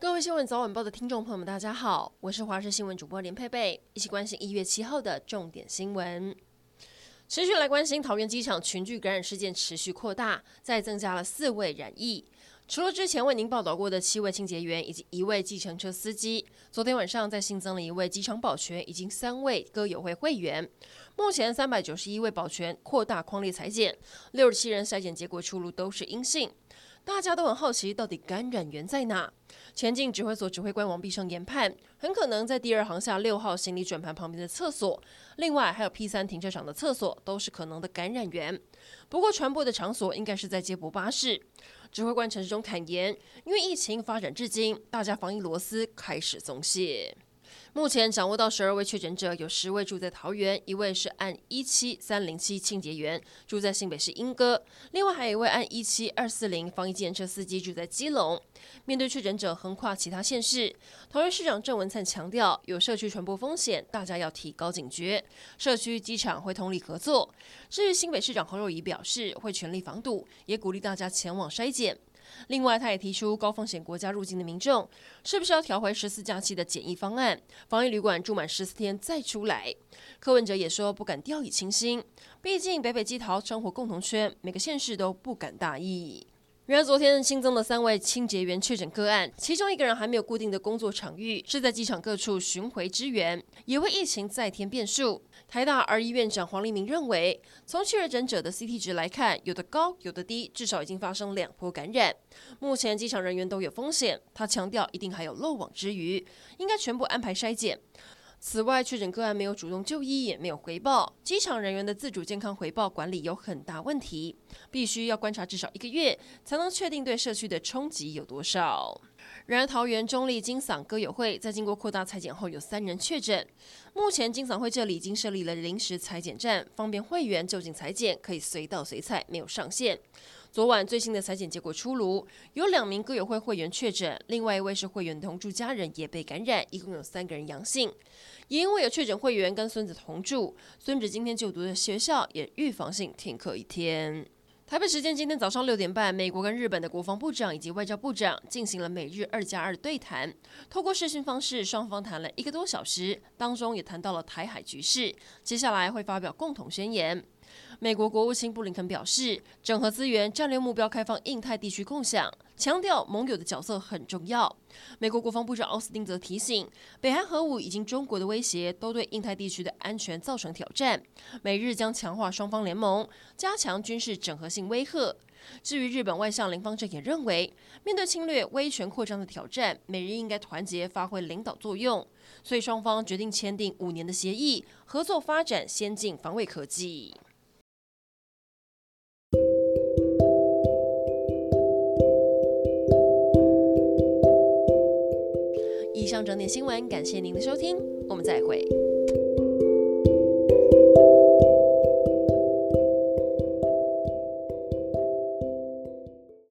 各位新闻早晚报的听众朋友们，大家好，我是华视新闻主播连佩佩，一起关心一月七号的重点新闻。持续来关心桃园机场群聚感染事件持续扩大，再增加了四位染疫。除了之前为您报道过的七位清洁员以及一位计程车司机，昨天晚上再新增了一位机场保全，以及三位歌友会会员。目前三百九十一位保全扩大框列裁剪，六十七人筛检结果出炉都是阴性。大家都很好奇，到底感染源在哪？前进指挥所指挥官王必胜研判，很可能在第二航厦六号行李转盘旁边的厕所，另外还有 P 三停车场的厕所都是可能的感染源。不过传播的场所应该是在接驳巴士。指挥官陈时中坦言，因为疫情发展至今，大家防疫螺丝开始松懈。目前掌握到十二位确诊者，有十位住在桃园，一位是按一七三零七清洁员，住在新北市莺歌；另外还有一位按一七二四零防疫计程车司机住在基隆。面对确诊者横跨其他县市，桃园市长郑文灿强调，有社区传播风险，大家要提高警觉，社区机场会通力合作。至于新北市长侯友宜表示，会全力防堵，也鼓励大家前往筛检。另外，他也提出高风险国家入境的民众，是不是要调回十四假期的检疫方案？防疫旅馆住满十四天再出来。柯文哲也说不敢掉以轻心，毕竟北北基桃生活共同圈，每个县市都不敢大意。然而，昨天新增了三位清洁员确诊个案，其中一个人还没有固定的工作场域，是在机场各处巡回支援，也为疫情再添变数。台大儿医院长黄立明认为，从确诊者的 CT 值来看，有的高，有的低，至少已经发生两波感染。目前机场人员都有风险，他强调一定还有漏网之鱼，应该全部安排筛检。此外，确诊个案没有主动就医，也没有回报。机场人员的自主健康回报管理有很大问题，必须要观察至少一个月，才能确定对社区的冲击有多少。然而，桃园中立金嗓歌友会在经过扩大裁剪后，有三人确诊。目前金嗓会这里已经设立了临时裁剪站，方便会员就近裁剪，可以随到随采，没有上限。昨晚最新的裁剪结果出炉，有两名歌友会会员确诊，另外一位是会员同住家人也被感染，一共有三个人阳性。也因为有确诊会员跟孙子同住，孙子今天就读的学校也预防性停课一天。台北时间今天早上六点半，美国跟日本的国防部长以及外交部长进行了美日二加二对谈，透过视讯方式，双方谈了一个多小时，当中也谈到了台海局势，接下来会发表共同宣言。美国国务卿布林肯表示，整合资源、战略目标、开放印太地区共享，强调盟友的角色很重要。美国国防部长奥斯汀则提醒，北韩核武以及中国的威胁都对印太地区的安全造成挑战，美日将强化双方联盟，加强军事整合性威慑。至于日本外相林芳正也认为，面对侵略、威权扩张的挑战，美日应该团结发挥领导作用，所以双方决定签订五年的协议，合作发展先进防卫科技。上整点新闻，感谢您的收听，我们再会。